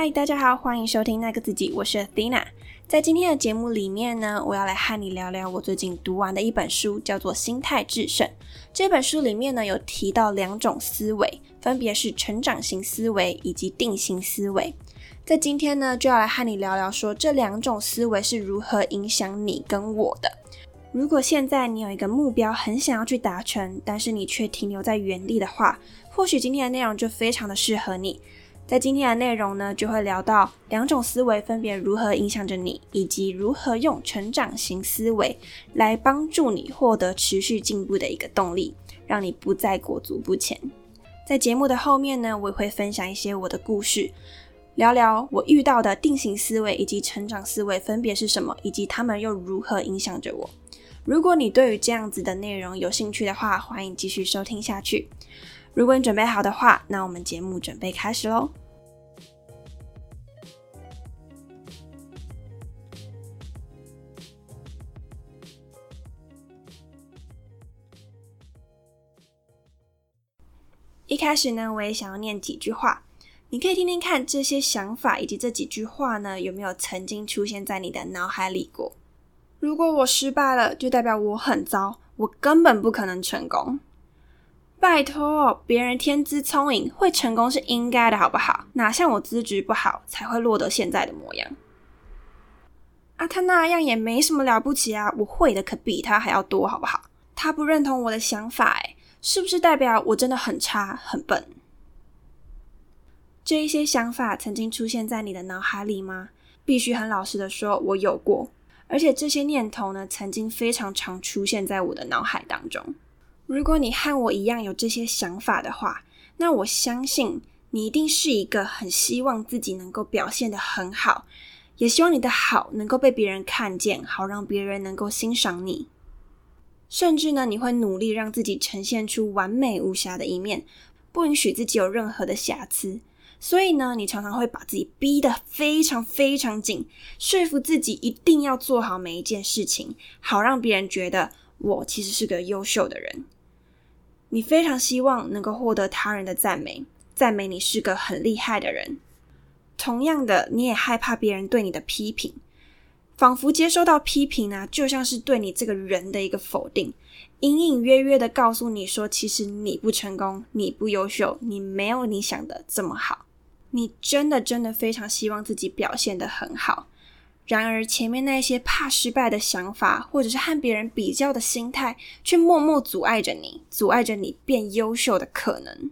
嗨，大家好，欢迎收听那个自己，我是 Athena。在今天的节目里面呢，我要来和你聊聊我最近读完的一本书，叫做《心态制胜》。这本书里面呢，有提到两种思维，分别是成长型思维以及定型思维。在今天呢，就要来和你聊聊，说这两种思维是如何影响你跟我的。如果现在你有一个目标，很想要去达成，但是你却停留在原地的话，或许今天的内容就非常的适合你。在今天的内容呢，就会聊到两种思维分别如何影响着你，以及如何用成长型思维来帮助你获得持续进步的一个动力，让你不再裹足不前。在节目的后面呢，我也会分享一些我的故事，聊聊我遇到的定型思维以及成长思维分别是什么，以及他们又如何影响着我。如果你对于这样子的内容有兴趣的话，欢迎继续收听下去。如果你准备好的话，那我们节目准备开始喽。一开始呢，我也想要念几句话，你可以听听看这些想法以及这几句话呢，有没有曾经出现在你的脑海里过？如果我失败了，就代表我很糟，我根本不可能成功。拜托，别人天资聪颖，会成功是应该的，好不好？哪像我资质不好，才会落得现在的模样。啊，他那样也没什么了不起啊，我会的可比他还要多，好不好？他不认同我的想法，哎，是不是代表我真的很差、很笨？这一些想法曾经出现在你的脑海里吗？必须很老实的说，我有过，而且这些念头呢，曾经非常常出现在我的脑海当中。如果你和我一样有这些想法的话，那我相信你一定是一个很希望自己能够表现的很好，也希望你的好能够被别人看见，好让别人能够欣赏你。甚至呢，你会努力让自己呈现出完美无瑕的一面，不允许自己有任何的瑕疵。所以呢，你常常会把自己逼得非常非常紧，说服自己一定要做好每一件事情，好让别人觉得我其实是个优秀的人。你非常希望能够获得他人的赞美，赞美你是个很厉害的人。同样的，你也害怕别人对你的批评，仿佛接收到批评呢，就像是对你这个人的一个否定，隐隐约约的告诉你说，其实你不成功，你不优秀，你没有你想的这么好。你真的真的非常希望自己表现的很好。然而，前面那些怕失败的想法，或者是和别人比较的心态，却默默阻碍着你，阻碍着你变优秀的可能。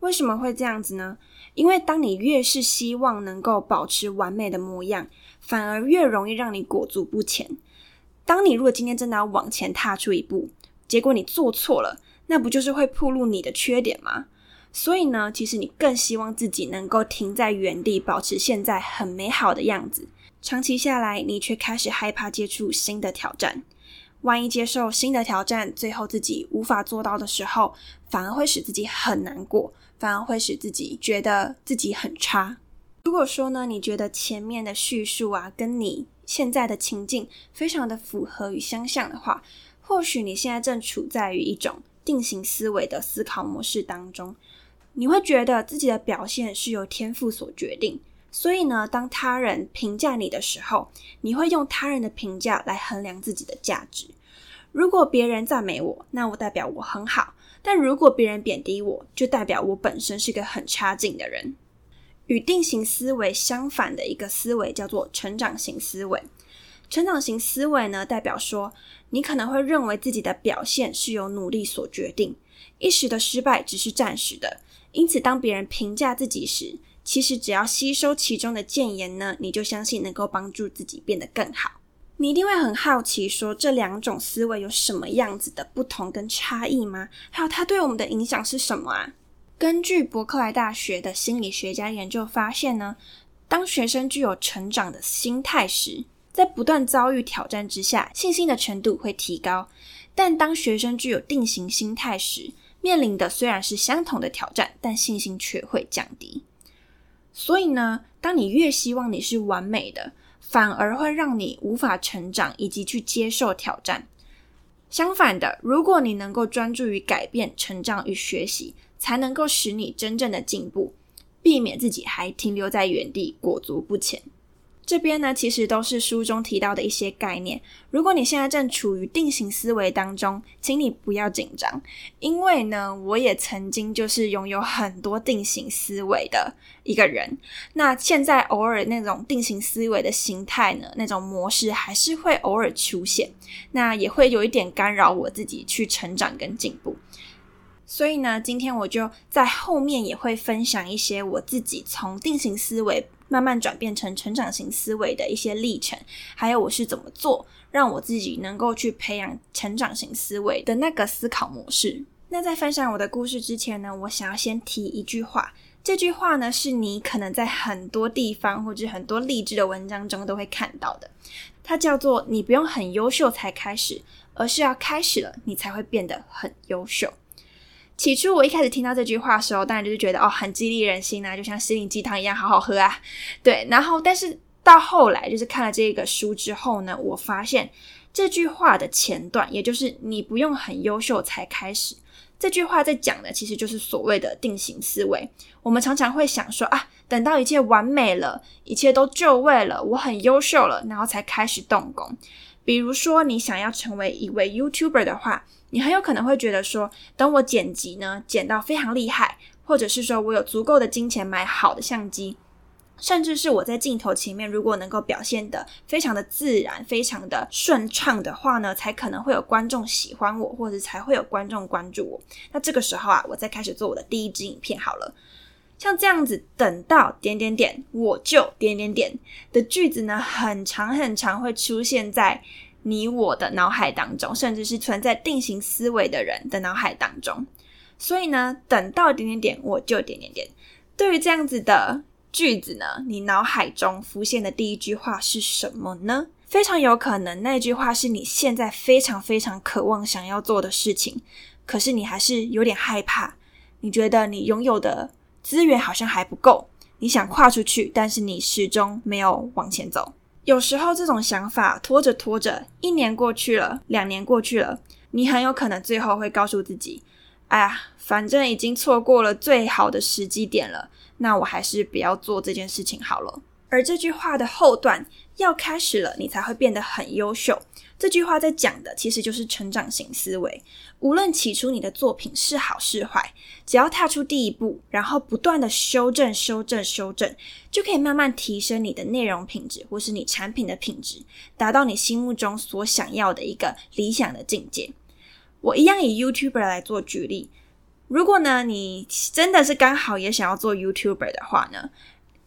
为什么会这样子呢？因为当你越是希望能够保持完美的模样，反而越容易让你裹足不前。当你如果今天真的要往前踏出一步，结果你做错了，那不就是会暴露你的缺点吗？所以呢，其实你更希望自己能够停在原地，保持现在很美好的样子。长期下来，你却开始害怕接触新的挑战。万一接受新的挑战，最后自己无法做到的时候，反而会使自己很难过，反而会使自己觉得自己很差。如果说呢，你觉得前面的叙述啊，跟你现在的情境非常的符合与相像的话，或许你现在正处在于一种定型思维的思考模式当中。你会觉得自己的表现是由天赋所决定。所以呢，当他人评价你的时候，你会用他人的评价来衡量自己的价值。如果别人赞美我，那我代表我很好；但如果别人贬低我，就代表我本身是个很差劲的人。与定型思维相反的一个思维叫做成长型思维。成长型思维呢，代表说你可能会认为自己的表现是由努力所决定，一时的失败只是暂时的。因此，当别人评价自己时，其实只要吸收其中的谏言呢，你就相信能够帮助自己变得更好。你一定会很好奇，说这两种思维有什么样子的不同跟差异吗？还有它对我们的影响是什么啊？根据伯克莱大学的心理学家研究发现呢，当学生具有成长的心态时，在不断遭遇挑战之下，信心的程度会提高；但当学生具有定型心态时，面临的虽然是相同的挑战，但信心却会降低。所以呢，当你越希望你是完美的，反而会让你无法成长以及去接受挑战。相反的，如果你能够专注于改变、成长与学习，才能够使你真正的进步。避免自己还停留在原地，裹足不前。这边呢，其实都是书中提到的一些概念。如果你现在正处于定型思维当中，请你不要紧张，因为呢，我也曾经就是拥有很多定型思维的一个人。那现在偶尔那种定型思维的形态呢，那种模式还是会偶尔出现，那也会有一点干扰我自己去成长跟进步。所以呢，今天我就在后面也会分享一些我自己从定型思维。慢慢转变成成长型思维的一些历程，还有我是怎么做，让我自己能够去培养成长型思维的那个思考模式。那在分享我的故事之前呢，我想要先提一句话，这句话呢是你可能在很多地方或者很多励志的文章中都会看到的，它叫做“你不用很优秀才开始，而是要开始了，你才会变得很优秀”。起初我一开始听到这句话的时候，当然就是觉得哦，很激励人心啊，就像心灵鸡汤一样，好好喝啊。对，然后但是到后来，就是看了这个书之后呢，我发现这句话的前段，也就是你不用很优秀才开始，这句话在讲的其实就是所谓的定型思维。我们常常会想说啊，等到一切完美了，一切都就位了，我很优秀了，然后才开始动工。比如说，你想要成为一位 YouTuber 的话。你很有可能会觉得说，等我剪辑呢，剪到非常厉害，或者是说我有足够的金钱买好的相机，甚至是我在镜头前面如果能够表现的非常的自然、非常的顺畅的话呢，才可能会有观众喜欢我，或者才会有观众关注我。那这个时候啊，我再开始做我的第一支影片好了。像这样子，等到点点点，我就点点点的句子呢，很长很长，会出现在。你我的脑海当中，甚至是存在定型思维的人的脑海当中，所以呢，等到点点点，我就点点点。对于这样子的句子呢，你脑海中浮现的第一句话是什么呢？非常有可能那句话是你现在非常非常渴望想要做的事情，可是你还是有点害怕，你觉得你拥有的资源好像还不够，你想跨出去，但是你始终没有往前走。有时候这种想法拖着拖着，一年过去了，两年过去了，你很有可能最后会告诉自己：“哎呀，反正已经错过了最好的时机点了，那我还是不要做这件事情好了。”而这句话的后段要开始了，你才会变得很优秀。这句话在讲的其实就是成长型思维。无论起初你的作品是好是坏，只要踏出第一步，然后不断的修正、修正、修正，就可以慢慢提升你的内容品质，或是你产品的品质，达到你心目中所想要的一个理想的境界。我一样以 YouTuber 来做举例。如果呢，你真的是刚好也想要做 YouTuber 的话呢？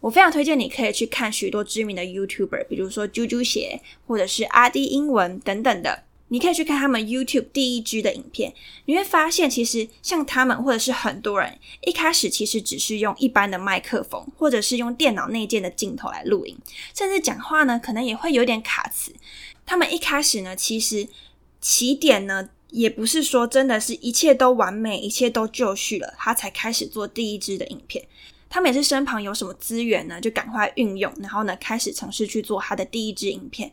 我非常推荐你可以去看许多知名的 YouTuber，比如说啾啾鞋或者是阿迪英文等等的。你可以去看他们 YouTube 第一支的影片，你会发现其实像他们或者是很多人一开始其实只是用一般的麦克风，或者是用电脑内建的镜头来录音，甚至讲话呢可能也会有点卡词。他们一开始呢，其实起点呢也不是说真的是一切都完美，一切都就绪了，他才开始做第一支的影片。他们也是身旁有什么资源呢，就赶快运用，然后呢，开始尝试去做他的第一支影片。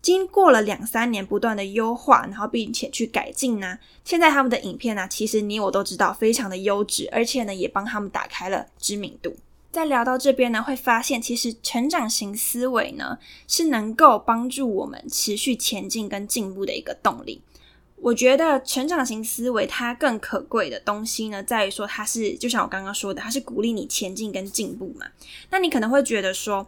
经过了两三年不断的优化，然后并且去改进呢，现在他们的影片呢，其实你我都知道非常的优质，而且呢，也帮他们打开了知名度。在聊到这边呢，会发现其实成长型思维呢，是能够帮助我们持续前进跟进步的一个动力。我觉得成长型思维它更可贵的东西呢，在于说它是就像我刚刚说的，它是鼓励你前进跟进步嘛。那你可能会觉得说，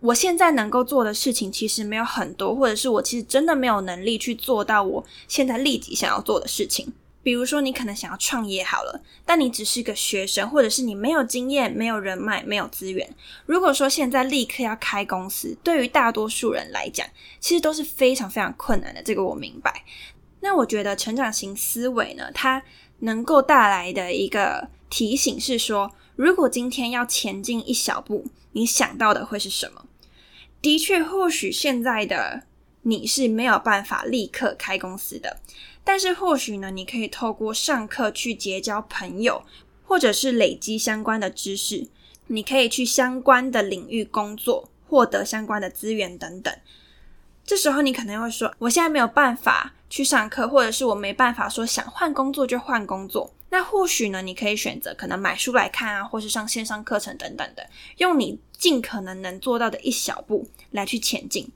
我现在能够做的事情其实没有很多，或者是我其实真的没有能力去做到我现在立即想要做的事情。比如说，你可能想要创业好了，但你只是个学生，或者是你没有经验、没有人脉、没有资源。如果说现在立刻要开公司，对于大多数人来讲，其实都是非常非常困难的。这个我明白。那我觉得成长型思维呢，它能够带来的一个提醒是说，如果今天要前进一小步，你想到的会是什么？的确，或许现在的你是没有办法立刻开公司的，但是或许呢，你可以透过上课去结交朋友，或者是累积相关的知识，你可以去相关的领域工作，获得相关的资源等等。这时候你可能会说，我现在没有办法。去上课，或者是我没办法说想换工作就换工作。那或许呢，你可以选择可能买书来看啊，或是上线上课程等等的，用你尽可能能做到的一小步来去前进。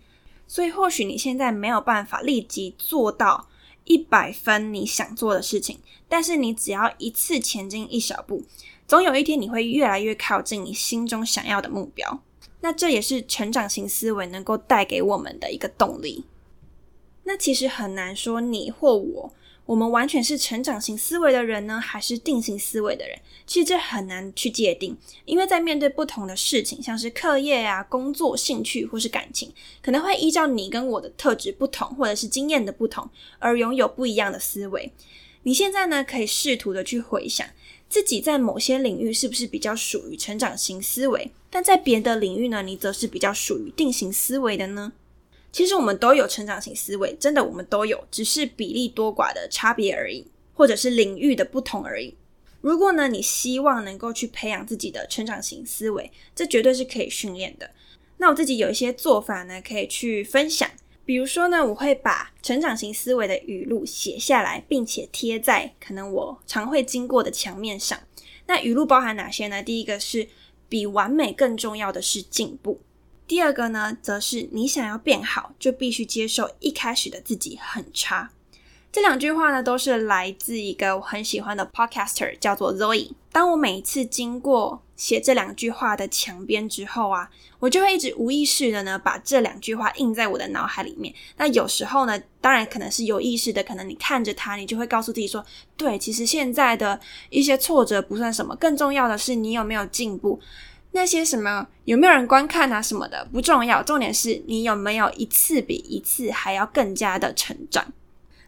所以或许你现在没有办法立即做到一百分你想做的事情，但是你只要一次前进一小步，总有一天你会越来越靠近你心中想要的目标。那这也是成长型思维能够带给我们的一个动力。那其实很难说你或我。我们完全是成长型思维的人呢，还是定型思维的人？其实这很难去界定，因为在面对不同的事情，像是课业啊、工作、兴趣或是感情，可能会依照你跟我的特质不同，或者是经验的不同，而拥有不一样的思维。你现在呢，可以试图的去回想自己在某些领域是不是比较属于成长型思维，但在别的领域呢，你则是比较属于定型思维的呢？其实我们都有成长型思维，真的我们都有，只是比例多寡的差别而已，或者是领域的不同而已。如果呢，你希望能够去培养自己的成长型思维，这绝对是可以训练的。那我自己有一些做法呢，可以去分享。比如说呢，我会把成长型思维的语录写下来，并且贴在可能我常会经过的墙面上。那语录包含哪些呢？第一个是比完美更重要的是进步。第二个呢，则是你想要变好，就必须接受一开始的自己很差。这两句话呢，都是来自一个我很喜欢的 podcaster，叫做 Zoe。当我每一次经过写这两句话的墙边之后啊，我就会一直无意识的呢，把这两句话印在我的脑海里面。那有时候呢，当然可能是有意识的，可能你看着它，你就会告诉自己说：对，其实现在的一些挫折不算什么，更重要的是你有没有进步。那些什么有没有人观看啊什么的不重要，重点是你有没有一次比一次还要更加的成长。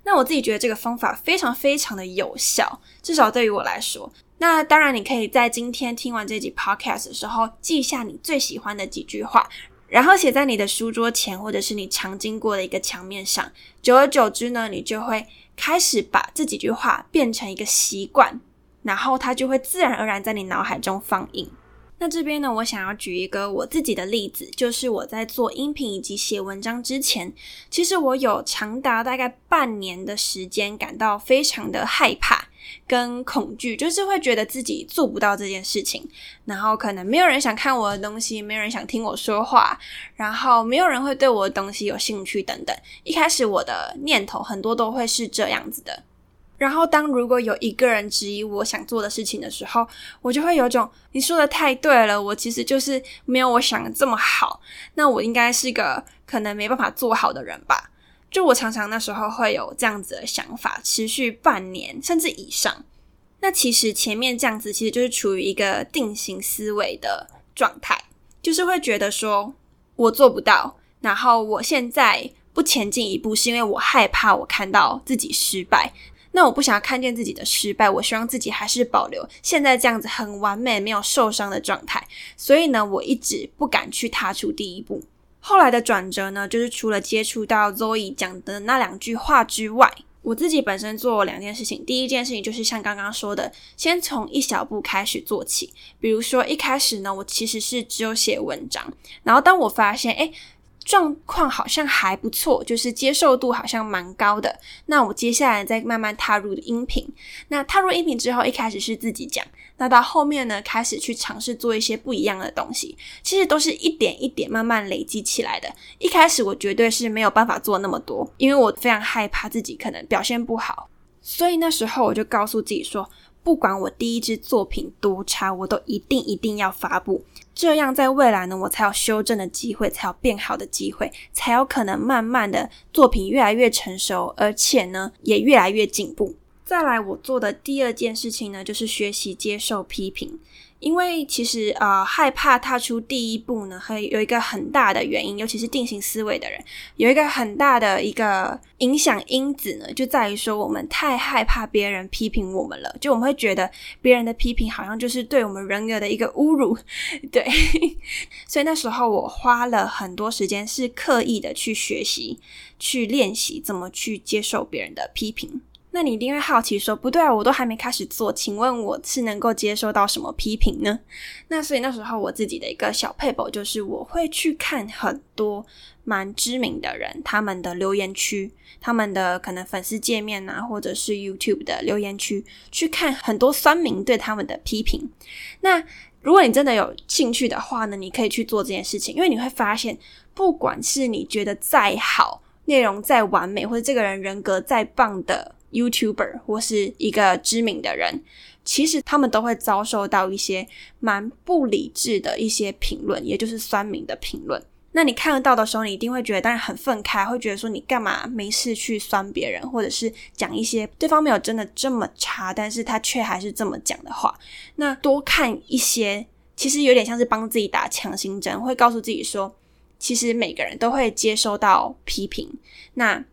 那我自己觉得这个方法非常非常的有效，至少对于我来说。那当然，你可以在今天听完这集 podcast 的时候，记下你最喜欢的几句话，然后写在你的书桌前，或者是你常经过的一个墙面上。久而久之呢，你就会开始把这几句话变成一个习惯，然后它就会自然而然在你脑海中放映。那这边呢，我想要举一个我自己的例子，就是我在做音频以及写文章之前，其实我有长达大概半年的时间感到非常的害怕跟恐惧，就是会觉得自己做不到这件事情，然后可能没有人想看我的东西，没有人想听我说话，然后没有人会对我的东西有兴趣等等。一开始我的念头很多都会是这样子的。然后，当如果有一个人质疑我想做的事情的时候，我就会有种你说的太对了，我其实就是没有我想的这么好，那我应该是个可能没办法做好的人吧？就我常常那时候会有这样子的想法，持续半年甚至以上。那其实前面这样子，其实就是处于一个定型思维的状态，就是会觉得说我做不到，然后我现在不前进一步，是因为我害怕我看到自己失败。那我不想要看见自己的失败，我希望自己还是保留现在这样子很完美、没有受伤的状态。所以呢，我一直不敢去踏出第一步。后来的转折呢，就是除了接触到 Zoe 讲的那两句话之外，我自己本身做了两件事情。第一件事情就是像刚刚说的，先从一小步开始做起。比如说一开始呢，我其实是只有写文章，然后当我发现，哎。状况好像还不错，就是接受度好像蛮高的。那我接下来再慢慢踏入音频。那踏入音频之后，一开始是自己讲，那到后面呢，开始去尝试做一些不一样的东西。其实都是一点一点慢慢累积起来的。一开始我绝对是没有办法做那么多，因为我非常害怕自己可能表现不好，所以那时候我就告诉自己说。不管我第一支作品多差，我都一定一定要发布，这样在未来呢，我才有修正的机会，才有变好的机会，才有可能慢慢的作品越来越成熟，而且呢，也越来越进步。再来，我做的第二件事情呢，就是学习接受批评。因为其实呃害怕踏出第一步呢，会有一个很大的原因，尤其是定型思维的人，有一个很大的一个影响因子呢，就在于说我们太害怕别人批评我们了，就我们会觉得别人的批评好像就是对我们人格的一个侮辱，对，所以那时候我花了很多时间，是刻意的去学习、去练习怎么去接受别人的批评。那你一定会好奇说，不对啊，我都还没开始做，请问我是能够接受到什么批评呢？那所以那时候我自己的一个小配博就是，我会去看很多蛮知名的人他们的留言区，他们的可能粉丝界面啊，或者是 YouTube 的留言区，去看很多酸民对他们的批评。那如果你真的有兴趣的话呢，你可以去做这件事情，因为你会发现，不管是你觉得再好、内容再完美，或者这个人人格再棒的。YouTuber 或是一个知名的人，其实他们都会遭受到一些蛮不理智的一些评论，也就是酸民的评论。那你看得到的时候，你一定会觉得当然很愤慨，会觉得说你干嘛没事去酸别人，或者是讲一些对方没有真的这么差，但是他却还是这么讲的话。那多看一些，其实有点像是帮自己打强心针，会告诉自己说，其实每个人都会接收到批评。那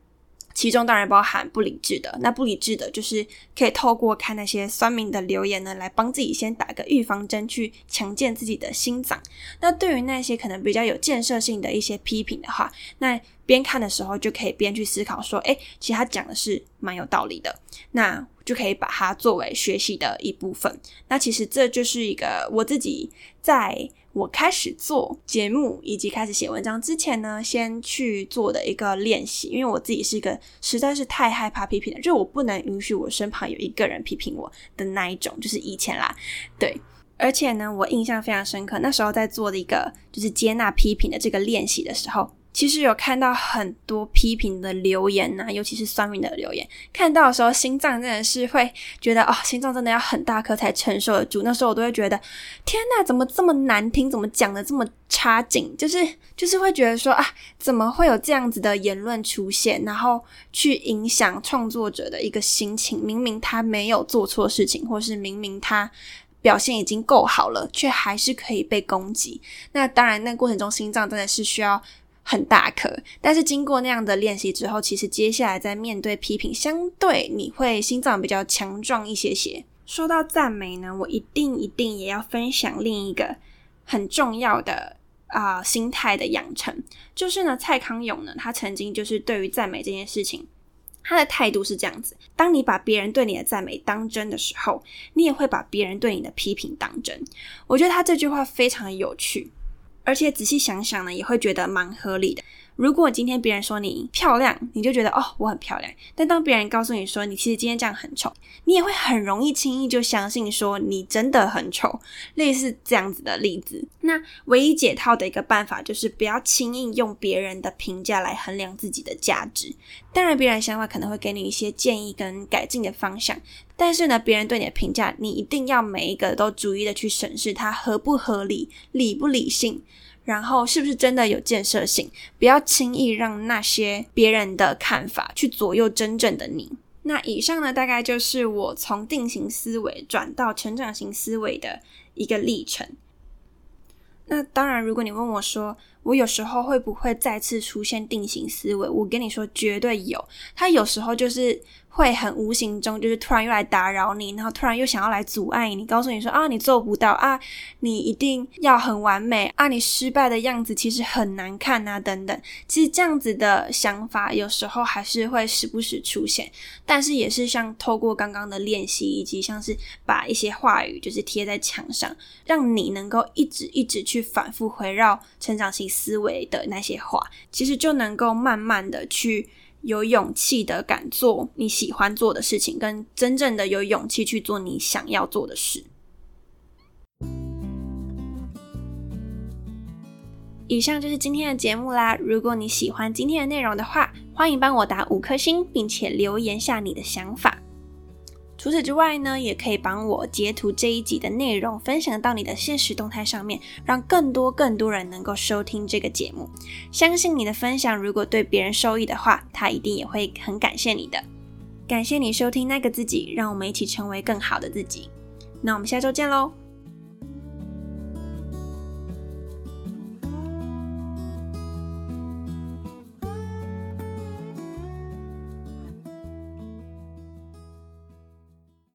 其中当然包含不理智的，那不理智的，就是可以透过看那些酸民的留言呢，来帮自己先打个预防针，去强健自己的心脏。那对于那些可能比较有建设性的一些批评的话，那边看的时候就可以边去思考说，哎，其实他讲的是蛮有道理的，那就可以把它作为学习的一部分。那其实这就是一个我自己在。我开始做节目以及开始写文章之前呢，先去做的一个练习，因为我自己是一个实在是太害怕批评的，就我不能允许我身旁有一个人批评我的那一种，就是以前啦，对，而且呢，我印象非常深刻，那时候在做的一个就是接纳批评的这个练习的时候。其实有看到很多批评的留言呐，尤其是酸民的留言，看到的时候心脏真的是会觉得哦，心脏真的要很大颗才承受得住。那时候我都会觉得，天呐，怎么这么难听？怎么讲的这么差劲？就是就是会觉得说啊，怎么会有这样子的言论出现，然后去影响创作者的一个心情？明明他没有做错事情，或是明明他表现已经够好了，却还是可以被攻击。那当然，那过程中心脏真的是需要。很大颗，但是经过那样的练习之后，其实接下来在面对批评，相对你会心脏比较强壮一些些。说到赞美呢，我一定一定也要分享另一个很重要的啊心态的养成，就是呢，蔡康永呢，他曾经就是对于赞美这件事情，他的态度是这样子：当你把别人对你的赞美当真的时候，你也会把别人对你的批评当真。我觉得他这句话非常有趣。而且仔细想想呢，也会觉得蛮合理的。如果今天别人说你漂亮，你就觉得哦我很漂亮。但当别人告诉你说你其实今天这样很丑，你也会很容易轻易就相信说你真的很丑。类似这样子的例子，那唯一解套的一个办法就是不要轻易用别人的评价来衡量自己的价值。当然，别人想法可能会给你一些建议跟改进的方向，但是呢，别人对你的评价，你一定要每一个都逐一的去审视它合不合理、理不理性。然后是不是真的有建设性？不要轻易让那些别人的看法去左右真正的你。那以上呢，大概就是我从定型思维转到成长型思维的一个历程。那当然，如果你问我说，我有时候会不会再次出现定型思维？我跟你说，绝对有。它有时候就是。会很无形中，就是突然又来打扰你，然后突然又想要来阻碍你，告诉你说啊，你做不到啊，你一定要很完美啊，你失败的样子其实很难看啊，等等。其实这样子的想法有时候还是会时不时出现，但是也是像透过刚刚的练习，以及像是把一些话语就是贴在墙上，让你能够一直一直去反复回绕成长型思维的那些话，其实就能够慢慢的去。有勇气的敢做你喜欢做的事情，跟真正的有勇气去做你想要做的事。以上就是今天的节目啦！如果你喜欢今天的内容的话，欢迎帮我打五颗星，并且留言下你的想法。除此之外呢，也可以帮我截图这一集的内容，分享到你的现实动态上面，让更多更多人能够收听这个节目。相信你的分享，如果对别人受益的话，他一定也会很感谢你的。感谢你收听那个自己，让我们一起成为更好的自己。那我们下周见喽！